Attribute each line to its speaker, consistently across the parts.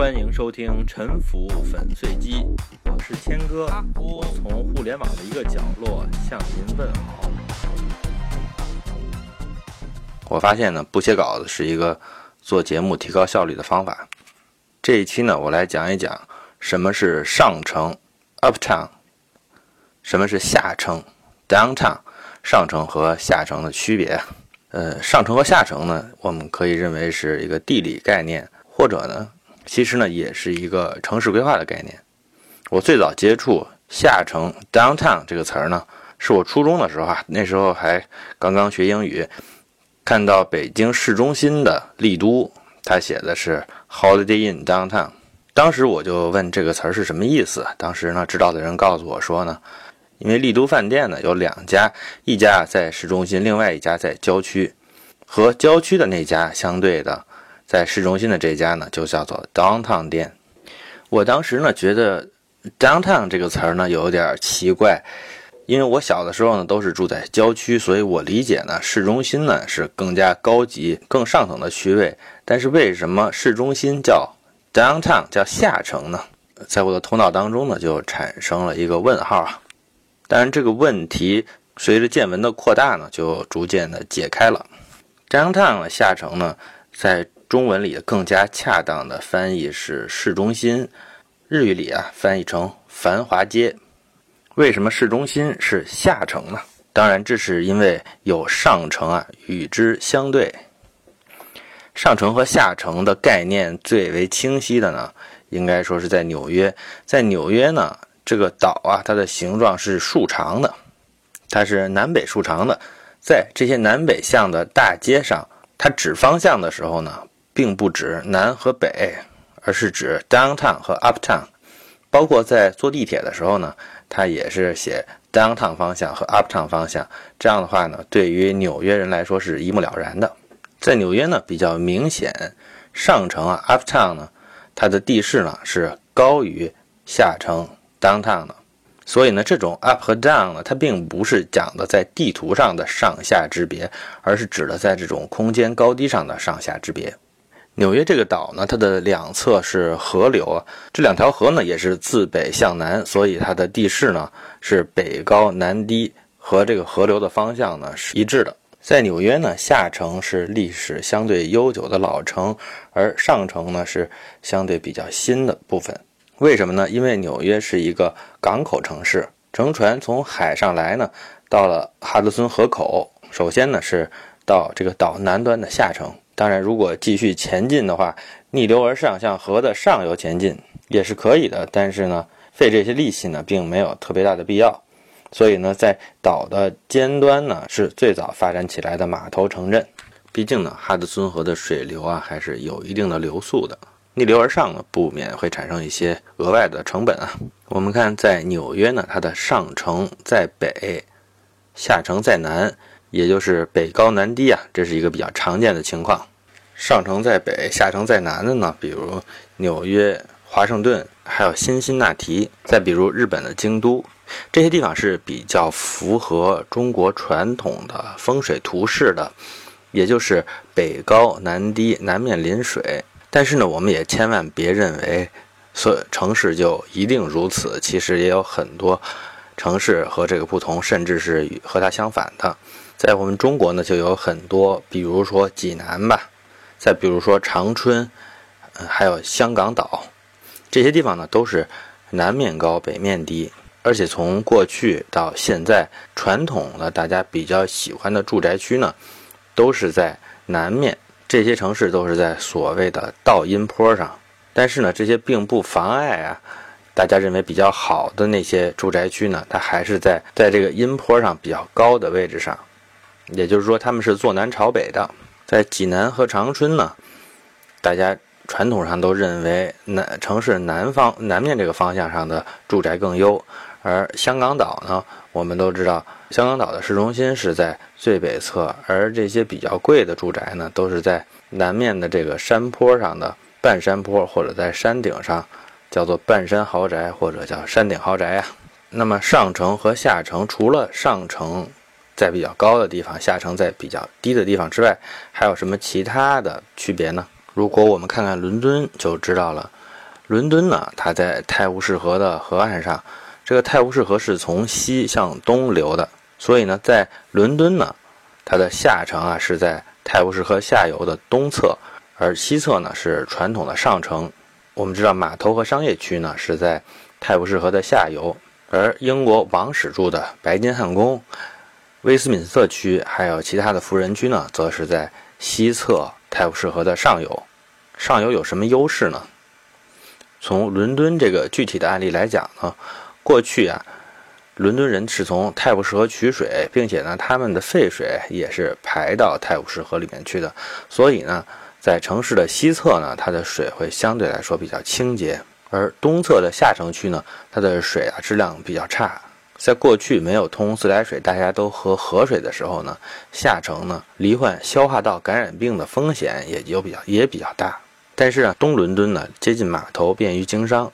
Speaker 1: 欢迎收听《沉浮粉碎机》，我是谦哥，我从互联网的一个角落向您问好。我发现呢，不写稿子是一个做节目提高效率的方法。这一期呢，我来讲一讲什么是上城 （uptown），什么是下城 （downtown）。上城和下城的区别，呃，上城和下城呢，我们可以认为是一个地理概念，或者呢，其实呢，也是一个城市规划的概念。我最早接触下城 （downtown） 这个词儿呢，是我初中的时候啊，那时候还刚刚学英语，看到北京市中心的丽都，它写的是 Holiday Inn Downtown，当时我就问这个词儿是什么意思。当时呢，知道的人告诉我说呢。因为丽都饭店呢有两家，一家在市中心，另外一家在郊区。和郊区的那家相对的，在市中心的这家呢就叫做 downtown 店。我当时呢觉得 downtown 这个词儿呢有点奇怪，因为我小的时候呢都是住在郊区，所以我理解呢市中心呢是更加高级、更上层的区位。但是为什么市中心叫 downtown 叫下城呢？在我的头脑当中呢就产生了一个问号啊。当然，这个问题随着见闻的扩大呢，就逐渐的解开了。downtown 下城呢，在中文里更加恰当的翻译是市中心，日语里啊翻译成繁华街。为什么市中心是下城呢？当然，这是因为有上城啊与之相对。上城和下城的概念最为清晰的呢，应该说是在纽约。在纽约呢。这个岛啊，它的形状是竖长的，它是南北竖长的。在这些南北向的大街上，它指方向的时候呢，并不指南和北，而是指 downtown 和 uptown。包括在坐地铁的时候呢，它也是写 downtown 方向和 uptown 方向。这样的话呢，对于纽约人来说是一目了然的。在纽约呢，比较明显，上城啊 uptown 呢，它的地势呢是高于下城。downtown 的，所以呢，这种 up 和 down 呢，它并不是讲的在地图上的上下之别，而是指的在这种空间高低上的上下之别。纽约这个岛呢，它的两侧是河流啊，这两条河呢也是自北向南，所以它的地势呢是北高南低，和这个河流的方向呢是一致的。在纽约呢，下城是历史相对悠久的老城，而上城呢是相对比较新的部分。为什么呢？因为纽约是一个港口城市，乘船从海上来呢，到了哈德森河口，首先呢是到这个岛南端的下城。当然，如果继续前进的话，逆流而上向河的上游前进也是可以的。但是呢，费这些力气呢，并没有特别大的必要。所以呢，在岛的尖端呢，是最早发展起来的码头城镇。毕竟呢，哈德森河的水流啊，还是有一定的流速的。逆流而上呢，不免会产生一些额外的成本啊。我们看，在纽约呢，它的上城在北，下城在南，也就是北高南低啊，这是一个比较常见的情况。上城在北，下城在南的呢，比如纽约、华盛顿，还有新辛那提，再比如日本的京都，这些地方是比较符合中国传统的风水图式的，也就是北高南低，南面临水。但是呢，我们也千万别认为，所城市就一定如此。其实也有很多城市和这个不同，甚至是与和它相反的。在我们中国呢，就有很多，比如说济南吧，再比如说长春，还有香港岛，这些地方呢都是南面高，北面低。而且从过去到现在，传统的大家比较喜欢的住宅区呢，都是在南面。这些城市都是在所谓的倒阴坡上，但是呢，这些并不妨碍啊，大家认为比较好的那些住宅区呢，它还是在在这个阴坡上比较高的位置上，也就是说，他们是坐南朝北的。在济南和长春呢，大家传统上都认为南城市南方南面这个方向上的住宅更优，而香港岛呢，我们都知道。香港岛的市中心是在最北侧，而这些比较贵的住宅呢，都是在南面的这个山坡上的半山坡，或者在山顶上，叫做半山豪宅或者叫山顶豪宅啊。那么上城和下城，除了上城在比较高的地方，下城在比较低的地方之外，还有什么其他的区别呢？如果我们看看伦敦就知道了，伦敦呢，它在泰晤士河的河岸上，这个泰晤士河是从西向东流的，所以呢，在伦敦呢，它的下城啊是在泰晤士河下游的东侧，而西侧呢是传统的上城。我们知道码头和商业区呢是在泰晤士河的下游，而英国王室住的白金汉宫、威斯敏斯特区还有其他的富人区呢，则是在西侧泰晤士河的上游。上游有什么优势呢？从伦敦这个具体的案例来讲呢，过去啊，伦敦人是从泰晤士河取水，并且呢，他们的废水也是排到泰晤士河里面去的，所以呢。在城市的西侧呢，它的水会相对来说比较清洁，而东侧的下城区呢，它的水啊质量比较差。在过去没有通自来水，大家都喝河水的时候呢，下城呢罹患消化道感染病的风险也就比较也比较大。但是啊，东伦敦呢接近码头，便于经商。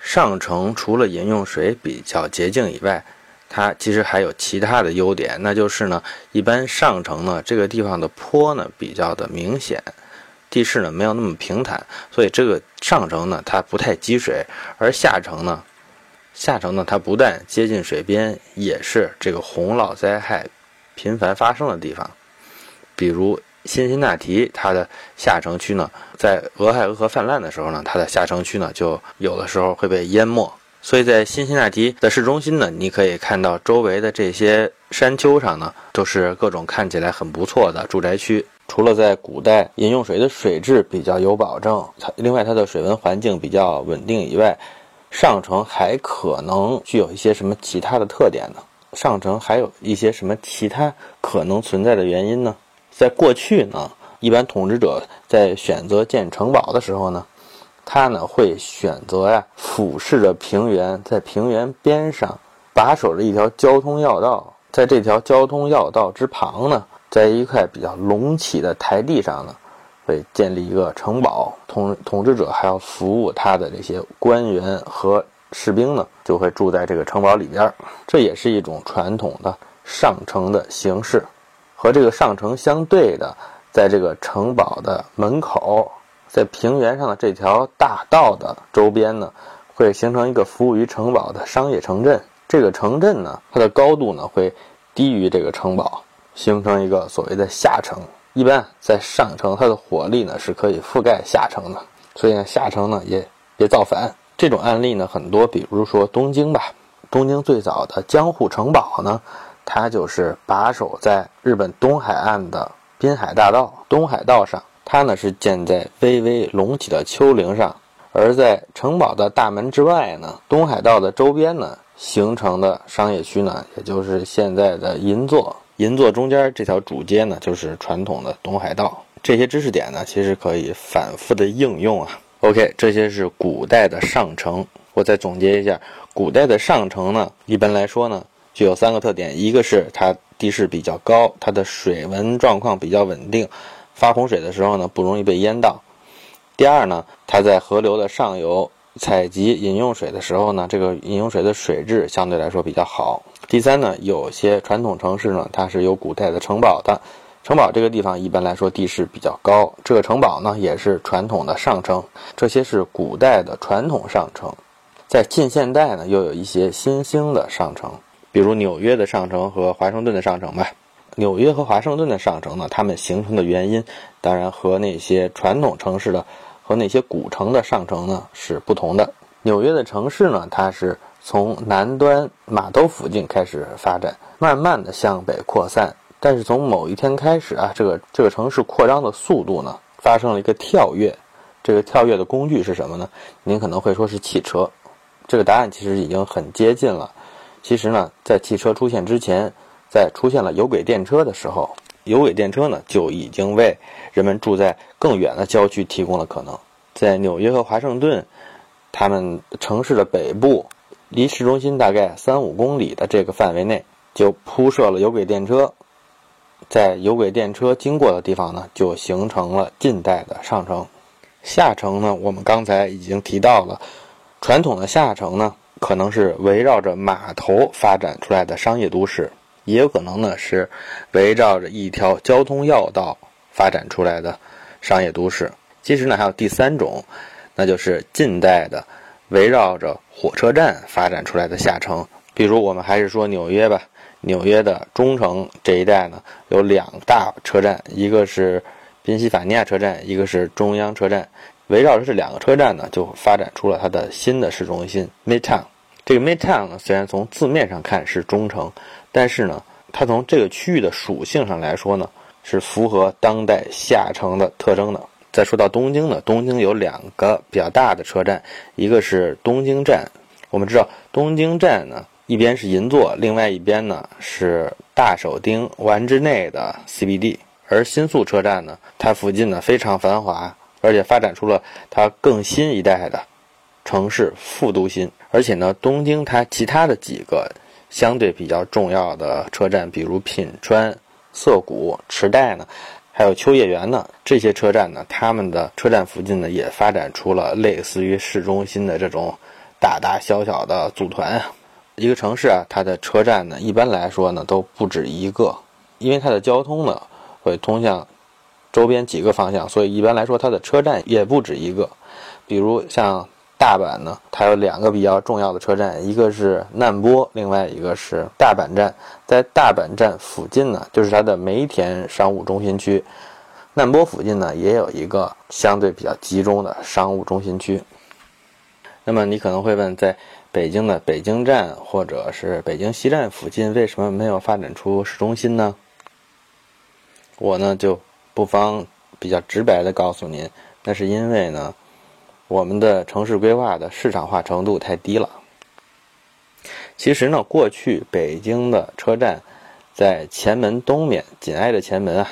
Speaker 1: 上城除了饮用水比较洁净以外，它其实还有其他的优点，那就是呢，一般上城呢这个地方的坡呢比较的明显。地势呢没有那么平坦，所以这个上城呢它不太积水，而下城呢，下城呢它不但接近水边，也是这个洪涝灾害频繁发生的地方。比如辛辛那提，它的下城区呢，在俄亥俄河泛滥的时候呢，它的下城区呢就有的时候会被淹没。所以在辛辛那提的市中心呢，你可以看到周围的这些山丘上呢，都是各种看起来很不错的住宅区。除了在古代饮用水的水质比较有保证，它另外它的水文环境比较稳定以外，上城还可能具有一些什么其他的特点呢？上城还有一些什么其他可能存在的原因呢？在过去呢，一般统治者在选择建城堡的时候呢，他呢会选择呀俯视着平原，在平原边上把守着一条交通要道，在这条交通要道之旁呢。在一块比较隆起的台地上呢，会建立一个城堡，统统治者还要服务他的这些官员和士兵呢，就会住在这个城堡里边。这也是一种传统的上城的形式。和这个上城相对的，在这个城堡的门口，在平原上的这条大道的周边呢，会形成一个服务于城堡的商业城镇。这个城镇呢，它的高度呢会低于这个城堡。形成一个所谓的下城，一般在上城，它的火力呢是可以覆盖下城的，所以呢下城呢也别造反。这种案例呢很多，比如说东京吧，东京最早的江户城堡呢，它就是把守在日本东海岸的滨海大道东海道上，它呢是建在微微隆起的丘陵上，而在城堡的大门之外呢，东海道的周边呢形成的商业区呢，也就是现在的银座。银座中间这条主街呢，就是传统的东海道。这些知识点呢，其实可以反复的应用啊。OK，这些是古代的上城。我再总结一下，古代的上城呢，一般来说呢，具有三个特点：一个是它地势比较高，它的水文状况比较稳定，发洪水的时候呢，不容易被淹到；第二呢，它在河流的上游采集饮用水的时候呢，这个饮用水的水质相对来说比较好。第三呢，有些传统城市呢，它是有古代的城堡的。城堡这个地方一般来说地势比较高，这个城堡呢也是传统的上城。这些是古代的传统上城。在近现代呢，又有一些新兴的上城，比如纽约的上城和华盛顿的上城吧。纽约和华盛顿的上城呢，它们形成的原因，当然和那些传统城市的和那些古城的上城呢是不同的。纽约的城市呢，它是。从南端码头附近开始发展，慢慢的向北扩散。但是从某一天开始啊，这个这个城市扩张的速度呢，发生了一个跳跃。这个跳跃的工具是什么呢？您可能会说是汽车。这个答案其实已经很接近了。其实呢，在汽车出现之前，在出现了有轨电车的时候，有轨电车呢就已经为人们住在更远的郊区提供了可能。在纽约和华盛顿，他们城市的北部。离市中心大概三五公里的这个范围内，就铺设了有轨电车。在有轨电车经过的地方呢，就形成了近代的上城。下城呢，我们刚才已经提到了，传统的下城呢，可能是围绕着码头发展出来的商业都市，也有可能呢是围绕着一条交通要道发展出来的商业都市。其实呢，还有第三种。那就是近代的围绕着火车站发展出来的下城。比如我们还是说纽约吧，纽约的中城这一带呢，有两大车站，一个是宾夕法尼亚车站，一个是中央车站。围绕着这两个车站呢，就发展出了它的新的市中心 Midtown。这个 Midtown 呢，虽然从字面上看是中城，但是呢，它从这个区域的属性上来说呢，是符合当代下城的特征的。再说到东京呢，东京有两个比较大的车站，一个是东京站。我们知道东京站呢，一边是银座，另外一边呢是大手町丸之内的 CBD。而新宿车站呢，它附近呢非常繁华。而且发展出了它更新一代的城市副都心，而且呢，东京它其他的几个相对比较重要的车站，比如品川、涩谷、池袋呢，还有秋叶原呢，这些车站呢，他们的车站附近呢，也发展出了类似于市中心的这种大大小小的组团。一个城市啊，它的车站呢，一般来说呢，都不止一个，因为它的交通呢，会通向。周边几个方向，所以一般来说，它的车站也不止一个。比如像大阪呢，它有两个比较重要的车站，一个是难波，另外一个是大阪站。在大阪站附近呢，就是它的梅田商务中心区；难波附近呢，也有一个相对比较集中的商务中心区。那么你可能会问，在北京的北京站或者是北京西站附近，为什么没有发展出市中心呢？我呢就。不妨比较直白的告诉您，那是因为呢，我们的城市规划的市场化程度太低了。其实呢，过去北京的车站在前门东面，紧挨着前门啊。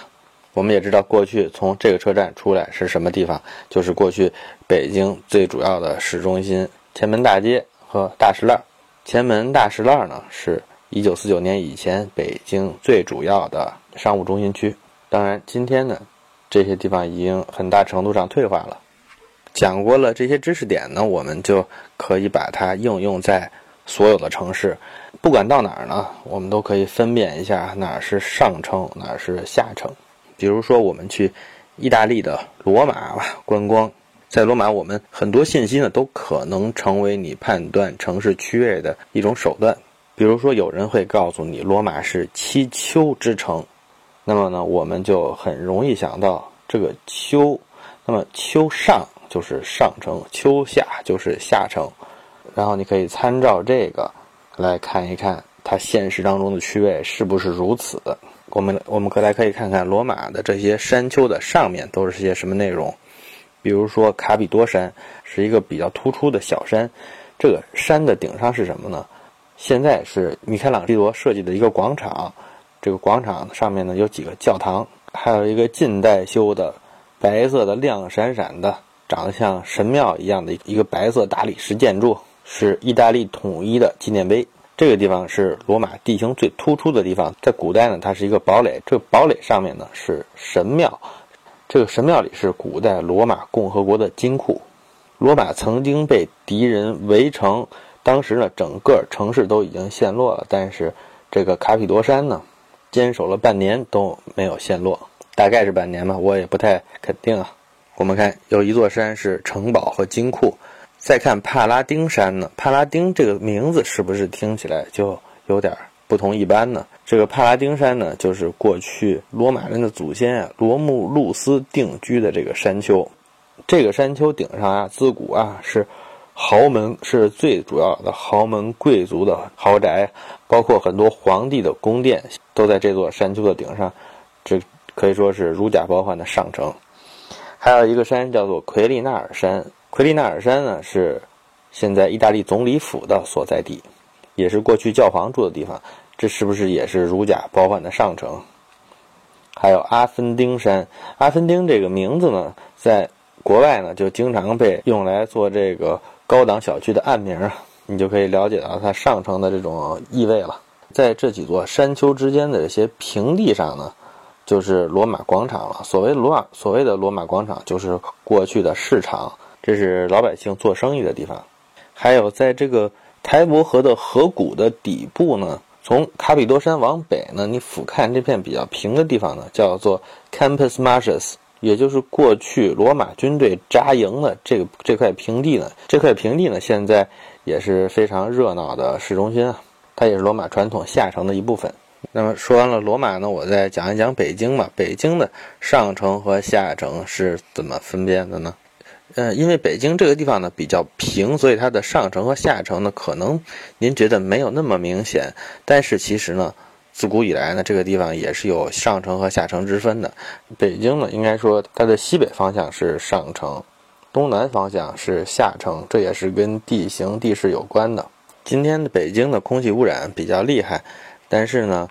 Speaker 1: 我们也知道，过去从这个车站出来是什么地方，就是过去北京最主要的市中心——前门大街和大石栏。前门大石栏呢，是一九四九年以前北京最主要的商务中心区。当然，今天呢，这些地方已经很大程度上退化了。讲过了这些知识点呢，我们就可以把它应用在所有的城市，不管到哪儿呢，我们都可以分辨一下哪是上城，哪是下城。比如说，我们去意大利的罗马吧观光，在罗马，我们很多信息呢都可能成为你判断城市区位的一种手段。比如说，有人会告诉你，罗马是七丘之城。那么呢，我们就很容易想到这个丘，那么丘上就是上城，丘下就是下城，然后你可以参照这个来看一看它现实当中的区位是不是如此。我们我们可来可以看看罗马的这些山丘的上面都是些什么内容，比如说卡比多山是一个比较突出的小山，这个山的顶上是什么呢？现在是米开朗基罗设计的一个广场。这个广场上面呢有几个教堂，还有一个近代修的白色的亮闪闪的、长得像神庙一样的一个白色大理石建筑，是意大利统一的纪念碑。这个地方是罗马地形最突出的地方，在古代呢，它是一个堡垒。这个堡垒上面呢是神庙，这个神庙里是古代罗马共和国的金库。罗马曾经被敌人围城，当时呢整个城市都已经陷落了，但是这个卡比多山呢。坚守了半年都没有陷落，大概是半年吧，我也不太肯定啊。我们看有一座山是城堡和金库，再看帕拉丁山呢？帕拉丁这个名字是不是听起来就有点不同一般呢？这个帕拉丁山呢，就是过去罗马人的祖先啊罗慕路斯定居的这个山丘。这个山丘顶上啊，自古啊是。豪门是最主要的豪门贵族的豪宅，包括很多皇帝的宫殿都在这座山丘的顶上，这可以说是如假包换的上乘。还有一个山叫做奎利纳尔山，奎利纳尔山呢是现在意大利总理府的所在地，也是过去教皇住的地方，这是不是也是如假包换的上乘？还有阿芬丁山，阿芬丁这个名字呢，在国外呢就经常被用来做这个。高档小区的暗名啊，你就可以了解到它上层的这种意味了。在这几座山丘之间的这些平地上呢，就是罗马广场了。所谓罗马，所谓的罗马广场，就是过去的市场，这是老百姓做生意的地方。还有，在这个台伯河的河谷的底部呢，从卡比多山往北呢，你俯瞰这片比较平的地方呢，叫做 Campus Martius 也就是过去罗马军队扎营的这个这块平地呢。这块平地呢，现在也是非常热闹的市中心啊，它也是罗马传统下城的一部分。那么说完了罗马呢，我再讲一讲北京吧。北京的上城和下城是怎么分辨的呢？呃，因为北京这个地方呢比较平，所以它的上城和下城呢，可能您觉得没有那么明显。但是其实呢，自古以来呢，这个地方也是有上城和下城之分的。北京呢，应该说它的西北方向是上城，东南方向是下城，这也是跟地形地势有关的。今天的北京的空气污染比较厉害，但是呢，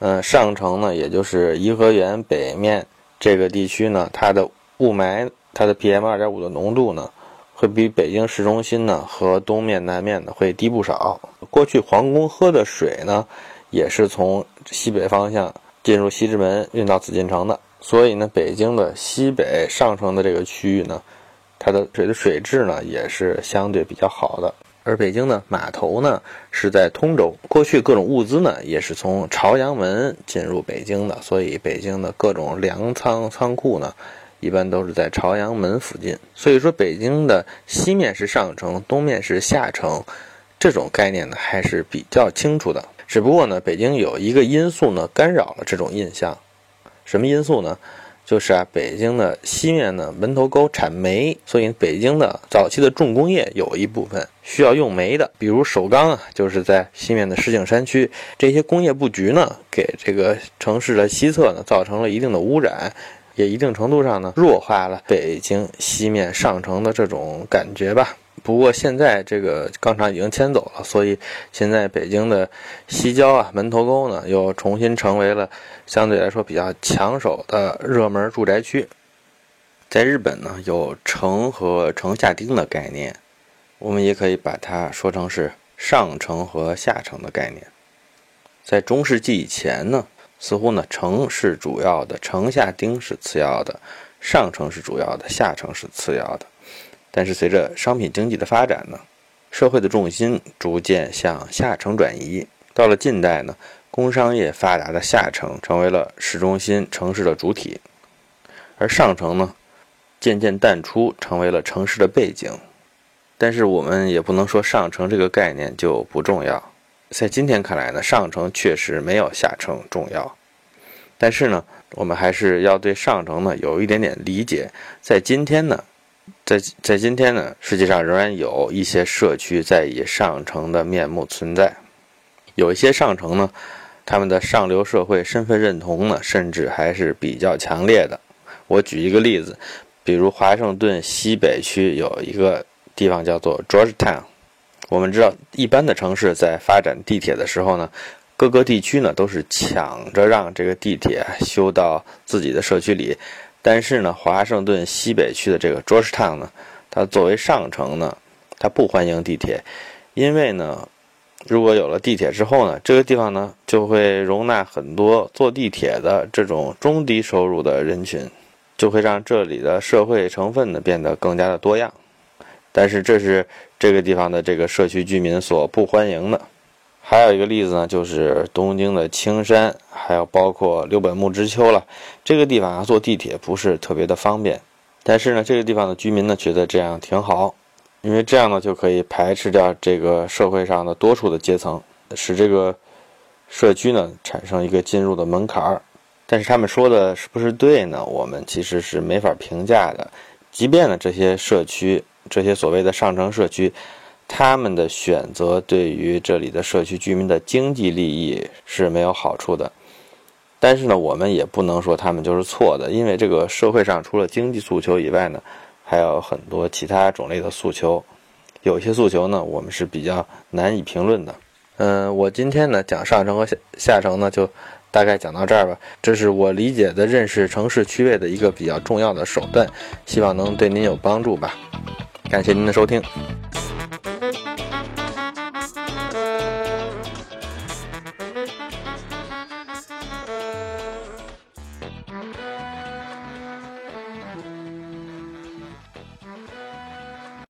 Speaker 1: 呃，上城呢，也就是颐和园北面这个地区呢，它的雾霾。它的 PM 二点五的浓度呢，会比北京市中心呢和东面、南面呢会低不少。过去皇宫喝的水呢，也是从西北方向进入西直门运到紫禁城的。所以呢，北京的西北上城的这个区域呢，它的水的水质呢也是相对比较好的。而北京的码头呢是在通州，过去各种物资呢也是从朝阳门进入北京的，所以北京的各种粮仓仓库呢。一般都是在朝阳门附近，所以说北京的西面是上城，东面是下城，这种概念呢还是比较清楚的。只不过呢，北京有一个因素呢干扰了这种印象，什么因素呢？就是啊，北京的西面呢门头沟产煤，所以北京的早期的重工业有一部分需要用煤的，比如首钢啊，就是在西面的石景山区，这些工业布局呢给这个城市的西侧呢造成了一定的污染。也一定程度上呢弱化了北京西面上城的这种感觉吧。不过现在这个钢厂已经迁走了，所以现在北京的西郊啊门头沟呢又重新成为了相对来说比较抢手的热门住宅区。在日本呢有城和城下町的概念，我们也可以把它说成是上城和下城的概念。在中世纪以前呢。似乎呢，城是主要的，城下町是次要的，上城是主要的，下城是次要的。但是随着商品经济的发展呢，社会的重心逐渐向下城转移。到了近代呢，工商业发达的下城成为了市中心城市的主体，而上城呢，渐渐淡出，成为了城市的背景。但是我们也不能说上城这个概念就不重要。在今天看来呢，上城确实没有下城重要，但是呢，我们还是要对上城呢有一点点理解。在今天呢，在在今天呢，世界上仍然有一些社区在以上城的面目存在，有一些上城呢，他们的上流社会身份认同呢，甚至还是比较强烈的。我举一个例子，比如华盛顿西北区有一个地方叫做 Georgetown。我们知道，一般的城市在发展地铁的时候呢，各个地区呢都是抢着让这个地铁修到自己的社区里。但是呢，华盛顿西北区的这个 Georgetown 呢，它作为上城呢，它不欢迎地铁，因为呢，如果有了地铁之后呢，这个地方呢就会容纳很多坐地铁的这种中低收入的人群，就会让这里的社会成分呢变得更加的多样。但是这是这个地方的这个社区居民所不欢迎的。还有一个例子呢，就是东京的青山，还有包括六本木之丘了。这个地方啊，坐地铁不是特别的方便。但是呢，这个地方的居民呢，觉得这样挺好，因为这样呢就可以排斥掉这个社会上的多数的阶层，使这个社区呢产生一个进入的门槛儿。但是他们说的是不是对呢？我们其实是没法评价的。即便呢这些社区。这些所谓的上层社区，他们的选择对于这里的社区居民的经济利益是没有好处的。但是呢，我们也不能说他们就是错的，因为这个社会上除了经济诉求以外呢，还有很多其他种类的诉求。有些诉求呢，我们是比较难以评论的。嗯，我今天呢讲上城和下下城呢，就大概讲到这儿吧。这是我理解的认识城市区位的一个比较重要的手段，希望能对您有帮助吧。感谢您的收听。